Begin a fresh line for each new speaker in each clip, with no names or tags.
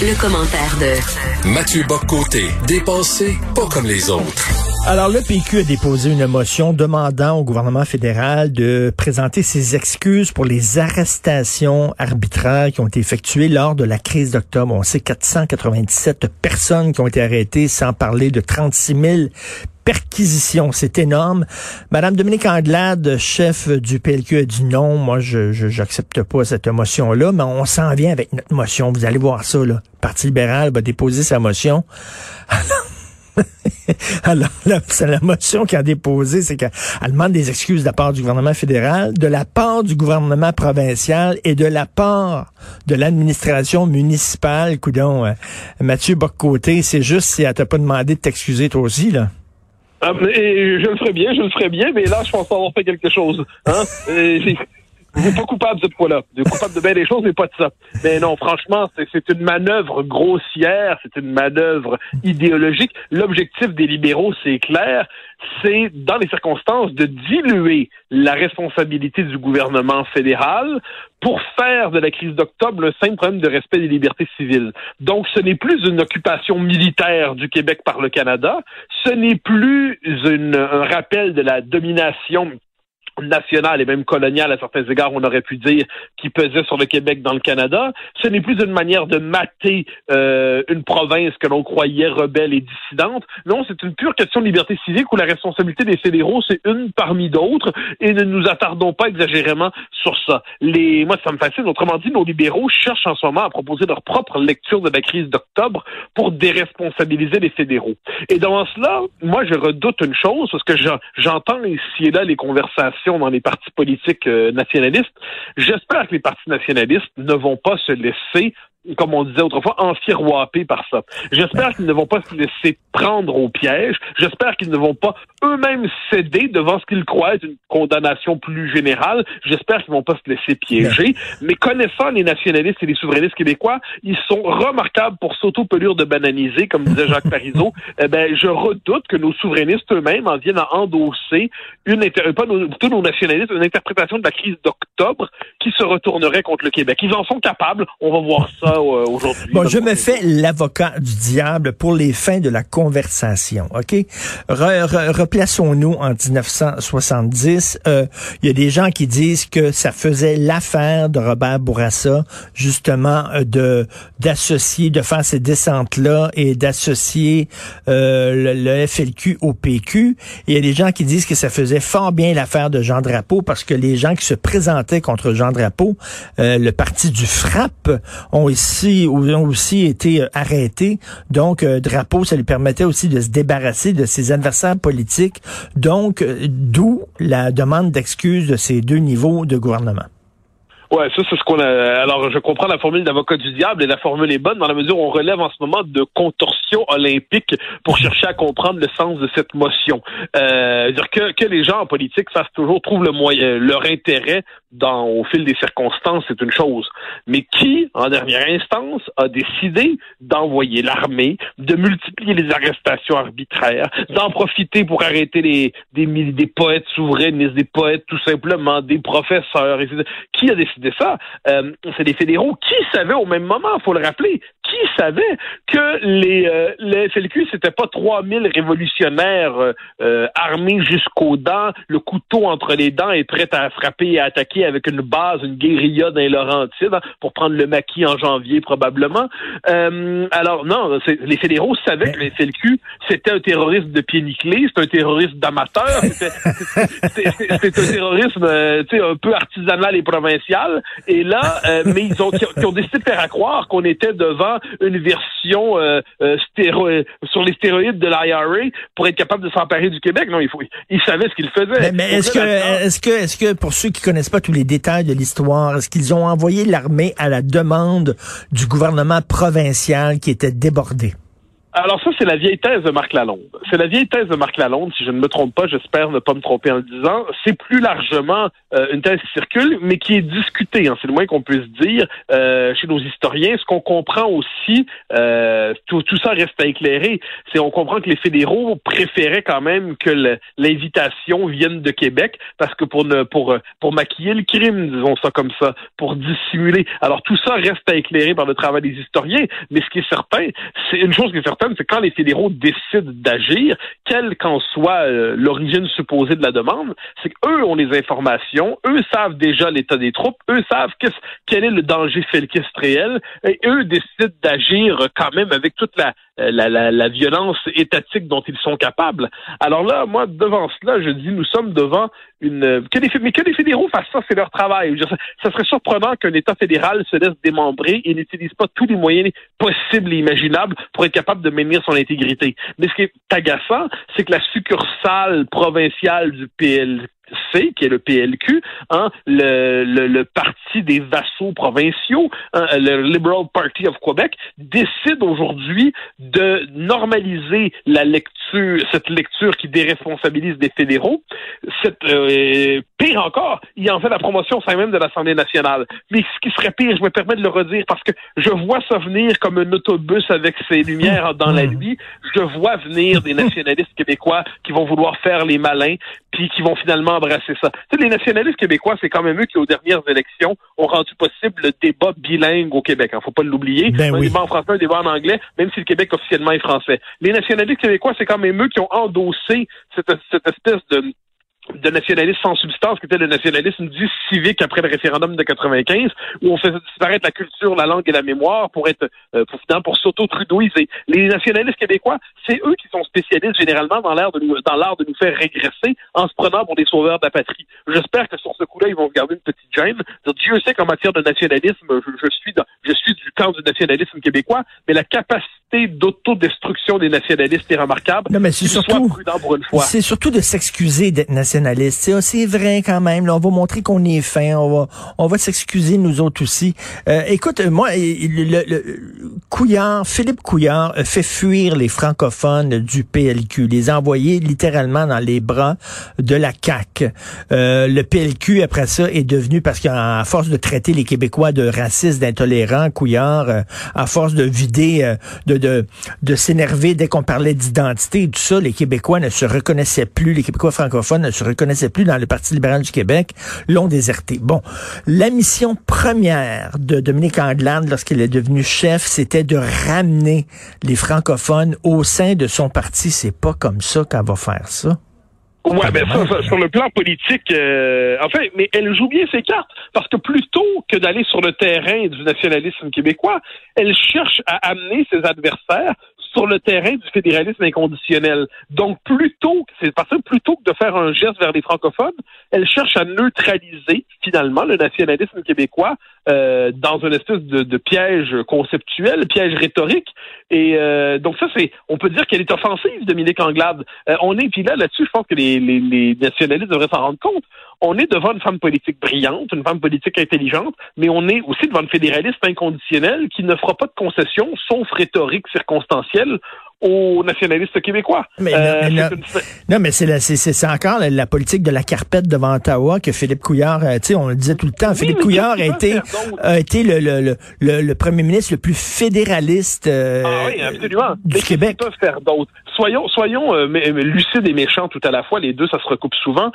Le, commentaire de
Mathieu Boccoté, dépensé pas comme les autres.
Alors, le PQ a déposé une motion demandant au gouvernement fédéral de présenter ses excuses pour les arrestations arbitraires qui ont été effectuées lors de la crise d'octobre. On sait 497 personnes qui ont été arrêtées, sans parler de 36 000 perquisitions. C'est énorme. Madame Dominique Anglade, chef du PLQ, a dit non. Moi, je n'accepte pas cette motion-là, mais on s'en vient avec notre motion. Vous allez voir ça, là. Le Parti libéral va déposer sa motion. Alors, la, la motion qu'elle a déposée, c'est qu'elle demande des excuses de la part du gouvernement fédéral, de la part du gouvernement provincial et de la part de l'administration municipale. Coudon, euh, Mathieu Boccoté, c'est juste si elle t'a pas demandé de t'excuser toi aussi, là.
Ah, et je le ferai bien, je le ferai bien, mais là, je pense avoir fait quelque chose. Hein? Vous n'êtes pas coupable cette fois-là. Vous êtes coupable de bien des choses, mais pas de ça. Mais non, franchement, c'est une manœuvre grossière, c'est une manœuvre idéologique. L'objectif des libéraux, c'est clair, c'est, dans les circonstances, de diluer la responsabilité du gouvernement fédéral pour faire de la crise d'octobre le simple problème de respect des libertés civiles. Donc, ce n'est plus une occupation militaire du Québec par le Canada, ce n'est plus un rappel de la domination nationale et même coloniale à certains égards, on aurait pu dire, qui pesait sur le Québec dans le Canada. Ce n'est plus une manière de mater euh, une province que l'on croyait rebelle et dissidente. Non, c'est une pure question de liberté civique où la responsabilité des fédéraux, c'est une parmi d'autres et ne nous attardons pas exagérément sur ça. Les, moi, ça me fascine. Autrement dit, nos libéraux cherchent en ce moment à proposer leur propre lecture de la crise d'octobre pour déresponsabiliser les fédéraux. Et dans cela, moi, je redoute une chose parce que j'entends ici et là les conversations dans les partis politiques euh, nationalistes. J'espère que les partis nationalistes ne vont pas se laisser comme on disait autrefois, enfiroipés par ça. J'espère qu'ils ne vont pas se laisser prendre au piège. J'espère qu'ils ne vont pas eux-mêmes céder devant ce qu'ils croient être une condamnation plus générale. J'espère qu'ils ne vont pas se laisser piéger. Mais connaissant les nationalistes et les souverainistes québécois, ils sont remarquables pour s'auto-pelure de bananiser, comme disait Jacques Parizeau. eh ben, je redoute que nos souverainistes eux-mêmes en viennent à endosser une, pas nos, tous nos nationalistes, une interprétation de la crise d'octobre qui se retournerait contre le Québec. Ils en sont capables. On va voir ça euh, aujourd'hui.
Bon, je me fais l'avocat du diable pour les fins de la conversation, OK? replaçons-nous en 1970. Il euh, y a des gens qui disent que ça faisait l'affaire de Robert Bourassa, justement, euh, de d'associer, de faire ces descentes-là et d'associer le, le, FLQ au PQ. Il y a des gens qui disent que ça faisait fort bien l'affaire de Jean Drapeau parce que les gens qui se présentaient contre Jean Drapeau, le parti du FRAP, ont ici ont aussi été euh, arrêtés. Donc, euh, Drapeau, ça lui permettait aussi de se débarrasser de ses adversaires politiques. Donc, euh, d'où la demande d'excuses de ces deux niveaux de gouvernement.
Ouais, ça c'est ce qu'on a. Alors, je comprends la formule d'avocat du diable et la formule est bonne dans la mesure où on relève en ce moment de contorsion olympique pour chercher à comprendre le sens de cette motion. Euh, dire que, que les gens en politique fassent toujours trouvent le moyen, leur intérêt dans au fil des circonstances, c'est une chose. Mais qui, en dernière instance, a décidé d'envoyer l'armée, de multiplier les arrestations arbitraires, d'en profiter pour arrêter les des, des poètes souverainistes, des poètes tout simplement, des professeurs, etc. Qui a décidé ça, euh, c'est les fédéraux qui savaient au même moment, faut le rappeler, qui savait que les, euh, les FLQ, c'était pas 3000 révolutionnaires euh, euh, armés jusqu'aux dents, le couteau entre les dents et prêts à frapper et à attaquer avec une base, une guérilla dans les Laurentides, hein, pour prendre le maquis en janvier probablement. alors non, les fédéraux savaient que les FLQ, c'était un terroriste de pied nickelé, c'est un terroriste d'amateur, c'était un terrorisme un peu artisanal et provincial. Et là, mais ils ont, ils ont décidé de faire à croire qu'on était devant une version euh, euh, sur les stéroïdes de l'IRA pour être capable de s'emparer du Québec. Non, il faut, il savait ce qu'il faisait.
Mais, est-ce que, est-ce que, est-ce que pour ceux qui connaissent pas les détails de l'histoire, est-ce qu'ils ont envoyé l'armée à la demande du gouvernement provincial qui était débordé?
Alors ça, c'est la vieille thèse de Marc Lalonde. C'est la vieille thèse de Marc Lalonde, si je ne me trompe pas, j'espère ne pas me tromper en le disant. C'est plus largement euh, une thèse qui circule, mais qui est discutée, hein, c'est le moins qu'on puisse dire euh, chez nos historiens. Ce qu'on comprend aussi, euh, tout, tout, ça reste à éclairer, c'est on comprend que les fédéraux préféraient quand même que l'invitation vienne de Québec, parce que pour ne pour pour maquiller le crime, disons ça comme ça, pour dissimuler. Alors tout ça reste à éclairer par le travail des historiens, mais ce qui est certain, c'est une chose qui est certaine, c'est quand les fédéraux décident d'agir, quelle qu'en soit euh, l'origine supposée de la demande, c'est qu'eux ont les informations, eux savent déjà l'état des troupes, eux savent quel est le danger felkiste réel, et eux décident d'agir quand même avec toute la, euh, la, la, la, violence étatique dont ils sont capables. Alors là, moi, devant cela, je dis, nous sommes devant une... Que les, mais que les fédéraux fassent ça, c'est leur travail. ça, ça, serait surprenant qu'un État fédéral se laisse démembrer et n'utilise pas tous les moyens possibles et imaginables pour être capable de maintenir son intégrité. Mais ce qui est agaçant, c'est que la succursale provinciale du PL, C, qui est le PLQ, hein, le, le, parti des vassaux provinciaux, hein, le Liberal Party of Quebec, décide aujourd'hui de normaliser la lecture, cette lecture qui déresponsabilise des fédéraux. Cette, euh, pire encore, il en fait la promotion au même de l'Assemblée nationale. Mais ce qui serait pire, je me permets de le redire parce que je vois ça venir comme un autobus avec ses lumières dans la nuit. Je vois venir des nationalistes québécois qui vont vouloir faire les malins, puis qui vont finalement embrasser ça. Les nationalistes québécois, c'est quand même eux qui, aux dernières élections, ont rendu possible le débat bilingue au Québec. Il hein, faut pas l'oublier.
Ben
un débat en français, un débat en anglais, même si le Québec officiellement est français. Les nationalistes québécois, c'est quand même eux qui ont endossé cette, cette espèce de de nationalisme sans substance, qui était le nationalisme dit civique après le référendum de 95, où on faisait disparaître la culture, la langue et la mémoire pour être euh, pour, pour s'auto-trudeauiser. Les nationalistes québécois, c'est eux qui sont spécialistes généralement dans l'art de nous dans l'art de nous faire régresser en se prenant pour des sauveurs de la patrie. J'espère que sur ce coup-là, ils vont garder une petite gêne. Dieu sait qu'en matière de nationalisme, je, je suis dans, je suis du camp du nationalisme québécois, mais la capacité d'autodestruction des nationalistes est remarquable.
Non, mais c'est surtout, c'est surtout de s'excuser d'être nationaliste. C'est vrai quand même. Là, on va montrer qu'on est fin. On va, on va s'excuser nous autres aussi. Euh, écoute, moi, le, le, Couillard, Philippe Couillard fait fuir les francophones du PLQ, les envoyer littéralement dans les bras de la CAC. Euh, le PLQ après ça est devenu parce qu'à force de traiter les Québécois de racistes, d'intolérants, Couillard, euh, à force de vider euh, de de, s'énerver dès qu'on parlait d'identité et tout ça. Les Québécois ne se reconnaissaient plus, les Québécois francophones ne se reconnaissaient plus dans le Parti libéral du Québec, l'ont déserté. Bon, la mission première de Dominique Anglade lorsqu'il est devenu chef, c'était de ramener les francophones au sein de son parti. C'est pas comme ça qu'elle va faire ça.
Ouais, ben ça, sur le plan politique, euh, enfin, mais elle joue bien ses cartes parce que plutôt que d'aller sur le terrain du nationalisme québécois, elle cherche à amener ses adversaires sur le terrain du fédéralisme inconditionnel. Donc, plutôt, c'est parce que plutôt que de faire un geste vers les francophones, elle cherche à neutraliser finalement le nationalisme québécois euh, dans une espèce de, de, piège conceptuel, piège rhétorique. Et euh, donc ça, c'est, on peut dire qu'elle est offensive, Dominique Anglade. Euh, on est, puis là, là-dessus, je pense que les, les, les nationalistes devraient s'en rendre compte. On est devant une femme politique brillante, une femme politique intelligente, mais on est aussi devant une fédéraliste inconditionnelle qui ne fera pas de concessions, sauf rhétorique circonstancielle aux nationalistes québécois.
Mais euh, non, mais c'est c'est encore la, politique de la carpette devant Ottawa que Philippe Couillard, euh, tu sais, on le disait tout le temps. Philippe Couillard a été a été le, le, le, le, premier ministre le plus fédéraliste euh, ah oui, absolument. du Québec.
faire d'autres. Soyons soyons euh, lucides et méchants tout à la fois. Les deux, ça se recoupe souvent.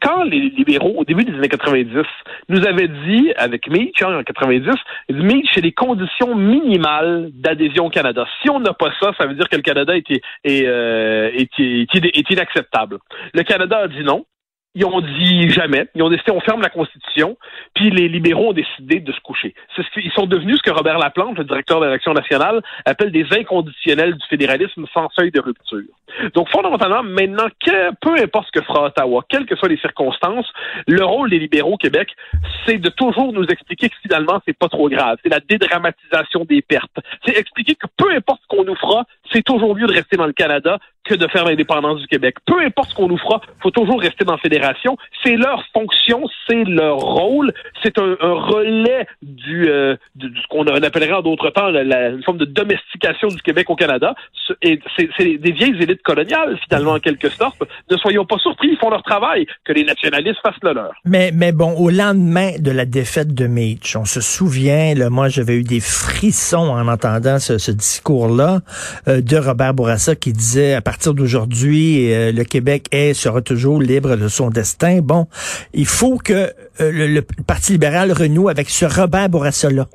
Quand les libéraux, au début des années 90, nous avaient dit, avec Meach en 90, Meach, c'est les conditions minimales d'adhésion au Canada. Si on n'a pas ça, ça veut dire que le Canada est, est, euh, est, est inacceptable. Le Canada a dit non ils ont dit jamais. Ils ont décidé, on ferme la Constitution, puis les libéraux ont décidé de se coucher. Ce ils sont devenus ce que Robert Laplante, le directeur de l'Action nationale, appelle des inconditionnels du fédéralisme sans seuil de rupture. Donc, fondamentalement, maintenant, peu importe ce que fera Ottawa, quelles que soient les circonstances, le rôle des libéraux au Québec, c'est de toujours nous expliquer que finalement, c'est pas trop grave. C'est la dédramatisation des pertes. C'est expliquer que peu importe ce qu'on nous fera, c'est toujours mieux de rester dans le Canada que de faire l'indépendance du Québec. Peu importe ce qu'on nous fera, faut toujours rester dans la C'est leur fonction, c'est leur rôle. C'est un, relais du, euh, de, ce qu'on appellerait en d'autres temps la, une forme de domestication du Québec au Canada. Et c'est des vieilles élites coloniales, finalement, en quelque sorte. Ne soyons pas surpris, ils font leur travail, que les nationalistes fassent le leur.
Mais, mais bon, au lendemain de la défaite de Mitch, on se souvient, là, moi j'avais eu des frissons en entendant ce, ce discours-là euh, de Robert Bourassa qui disait à partir d'aujourd'hui, euh, le Québec est, sera toujours libre de son Bon, il faut que euh, le, Parti libéral renoue avec ce Robert Bourassa-là.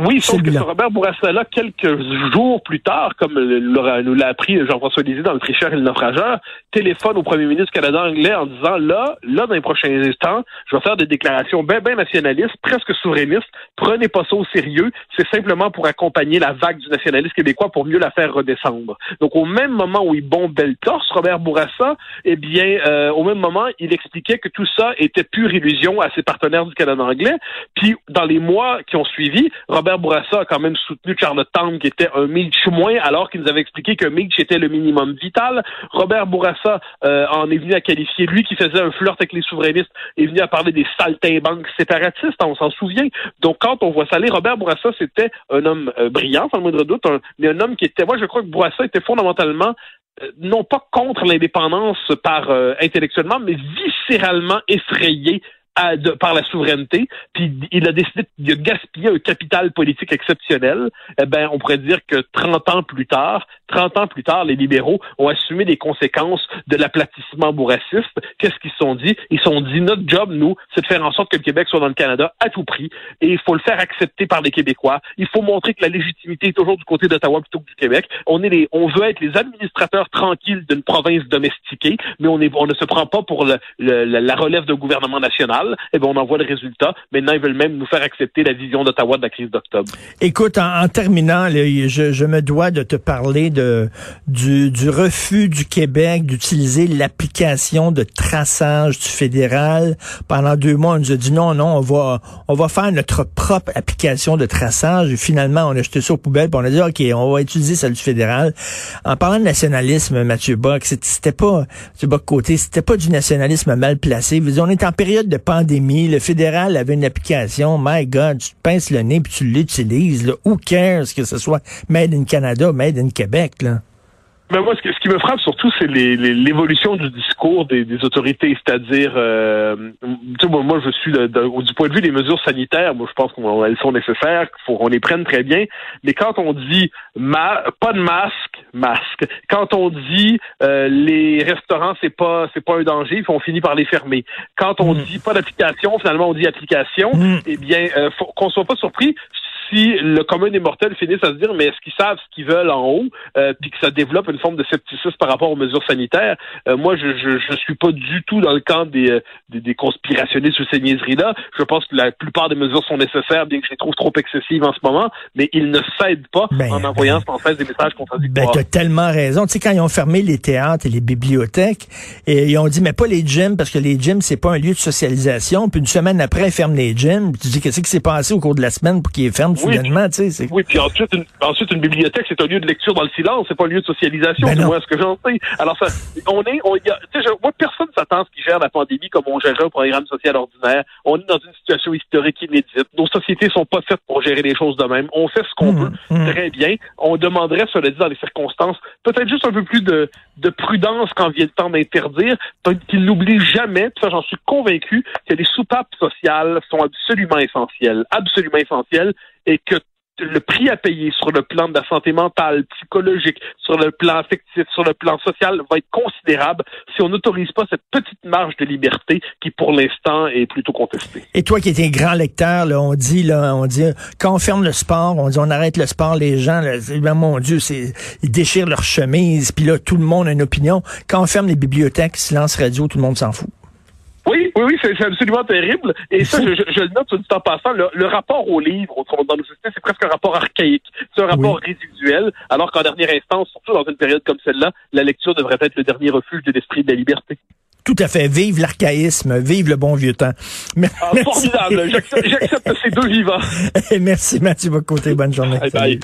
Oui, sauf que Robert Bourassa, quelques jours plus tard, comme nous l'a appris Jean-François Lisée dans Le Tricheur et le Naufrageur, téléphone au premier ministre canadien anglais en disant là, là, dans les prochains instants, je vais faire des déclarations bien, bien nationalistes, presque souverainistes. Prenez pas ça au sérieux. C'est simplement pour accompagner la vague du nationalisme québécois pour mieux la faire redescendre. Donc, au même moment où il bombait le torse, Robert Bourassa, eh bien, euh, au même moment, il expliquait que tout ça était pure illusion à ses partenaires du Canada anglais. Puis, dans les mois qui ont suivi, Robert Bourassa a quand même soutenu Charlottetown, qui était un Mitch moins, alors qu'il nous avait expliqué que Mitch était le minimum vital. Robert Bourassa euh, en est venu à qualifier, lui qui faisait un flirt avec les souverainistes, est venu à parler des saltimbanques séparatistes, on s'en souvient. Donc, quand on voit ça Robert Bourassa, c'était un homme euh, brillant, sans le moindre doute, mais un homme qui était, moi je crois que Bourassa était fondamentalement euh, non pas contre l'indépendance par intellectuellement, mais viscéralement effrayé par la souveraineté, puis il a décidé de gaspiller un capital politique exceptionnel, eh ben, on pourrait dire que 30 ans plus tard, 30 ans plus tard, les libéraux ont assumé les conséquences de l'aplatissement bourrassiste. Qu'est-ce qu'ils se sont dit? Ils se sont dit, notre job, nous, c'est de faire en sorte que le Québec soit dans le Canada à tout prix, et il faut le faire accepter par les Québécois. Il faut montrer que la légitimité est toujours du côté d'Ottawa plutôt que du Québec. On est les, on veut être les administrateurs tranquilles d'une province domestiquée, mais on, est, on ne se prend pas pour le, la relève d'un gouvernement national eh bien, on en voit le résultat. Maintenant, ils veulent même nous faire accepter la vision d'Ottawa de la crise d'octobre.
Écoute, en, terminant, je, me dois de te parler de du, refus du Québec d'utiliser l'application de traçage du fédéral. Pendant deux mois, on nous a dit non, non, on va on va faire notre propre application de traçage. Et finalement, on a jeté ça aux poubelles, puis on a dit OK, on va utiliser celle du fédéral. En parlant de nationalisme, Mathieu Bock, c'était pas Mathieu Bock côté, c'était pas du nationalisme mal placé. On est en période de pandémie le fédéral avait une application, my God, tu te pinces le nez puis tu l'utilises. Who cares que ce soit Made in Canada, Made in Québec, là?
Mais moi, ce, qui me frappe surtout, c'est l'évolution du discours des, autorités, c'est-à-dire, euh, moi, je suis du point de vue des mesures sanitaires, moi, je pense qu'elles sont nécessaires, faut qu'on les prenne très bien. Mais quand on dit pas de masque, masque. Quand on dit euh, les restaurants, c'est pas c'est pas un danger, on finit par les fermer. Quand on mm. dit pas d'application, finalement, on dit application. Mm. Eh bien, euh, faut qu'on soit pas surpris si le commun des mortels finissent à se dire mais est-ce qu'ils savent ce qu'ils veulent en haut, euh, puis que ça développe une forme de scepticisme par rapport aux mesures sanitaires. Euh, moi, je, je, je suis pas du tout dans le camp des, euh, des, des conspirationnistes sur ces niaiseries-là. Je pense que la plupart des mesures sont nécessaires, bien que je les trouve trop excessives en ce moment, mais ils ne cèdent pas ben, en envoyant sans cesse des messages contradictoires.
Ben, as tellement raison. Tu sais, quand ils ont fermé les théâtres et les bibliothèques, et ils ont dit, mais pas les gyms, parce que les gyms, c'est pas un lieu de socialisation. Puis une semaine après, ils ferment les gyms. tu dis, qu'est-ce qui s'est passé au cours de la semaine pour qu'ils ferment? Oui, tu sais.
Oui, puis ensuite une, ensuite, une bibliothèque, c'est un lieu de lecture dans le silence, c'est pas un lieu de socialisation, ben moi ce que j'en sais. Alors, ça, on est, on, y a, je, moi, personne s'attend à ce qui gère la pandémie comme on gérait un programme social ordinaire. On est dans une situation historique inédite. Nos sociétés sont pas faites pour gérer les choses de même. On fait ce qu'on mmh, veut, mmh. très bien. On demanderait, cela dit, dans les circonstances, peut-être juste un peu plus de, de prudence quand vient le temps d'interdire, qu'il n'oublie jamais, ça j'en suis convaincu, que les soupapes sociales sont absolument essentielles, absolument essentielles, et que le prix à payer sur le plan de la santé mentale, psychologique, sur le plan affectif, sur le plan social va être considérable si on n'autorise pas cette petite marge de liberté qui, pour l'instant, est plutôt contestée.
Et toi qui es un grand lecteur, là, on dit, là, on dit, quand on ferme le sport, on dit on arrête le sport, les gens, là, ben, mon Dieu, c'est, ils déchirent leur chemise, puis là, tout le monde a une opinion. Quand on ferme les bibliothèques, silence radio, tout le monde s'en fout.
Oui, oui, oui, c'est absolument terrible. Et ça, je, je, le note tout en passant. Le, rapport au livre, dans nos sociétés, c'est presque un rapport archaïque. C'est un rapport résiduel, alors qu'en dernière instance, surtout dans une période comme celle-là, la lecture devrait être le dernier refuge de l'esprit de la liberté.
Tout à fait. Vive l'archaïsme, vive le bon vieux temps.
Ah, formidable. J'accepte ces deux vivants.
Merci Mathieu Bocoté. Bonne journée. bye.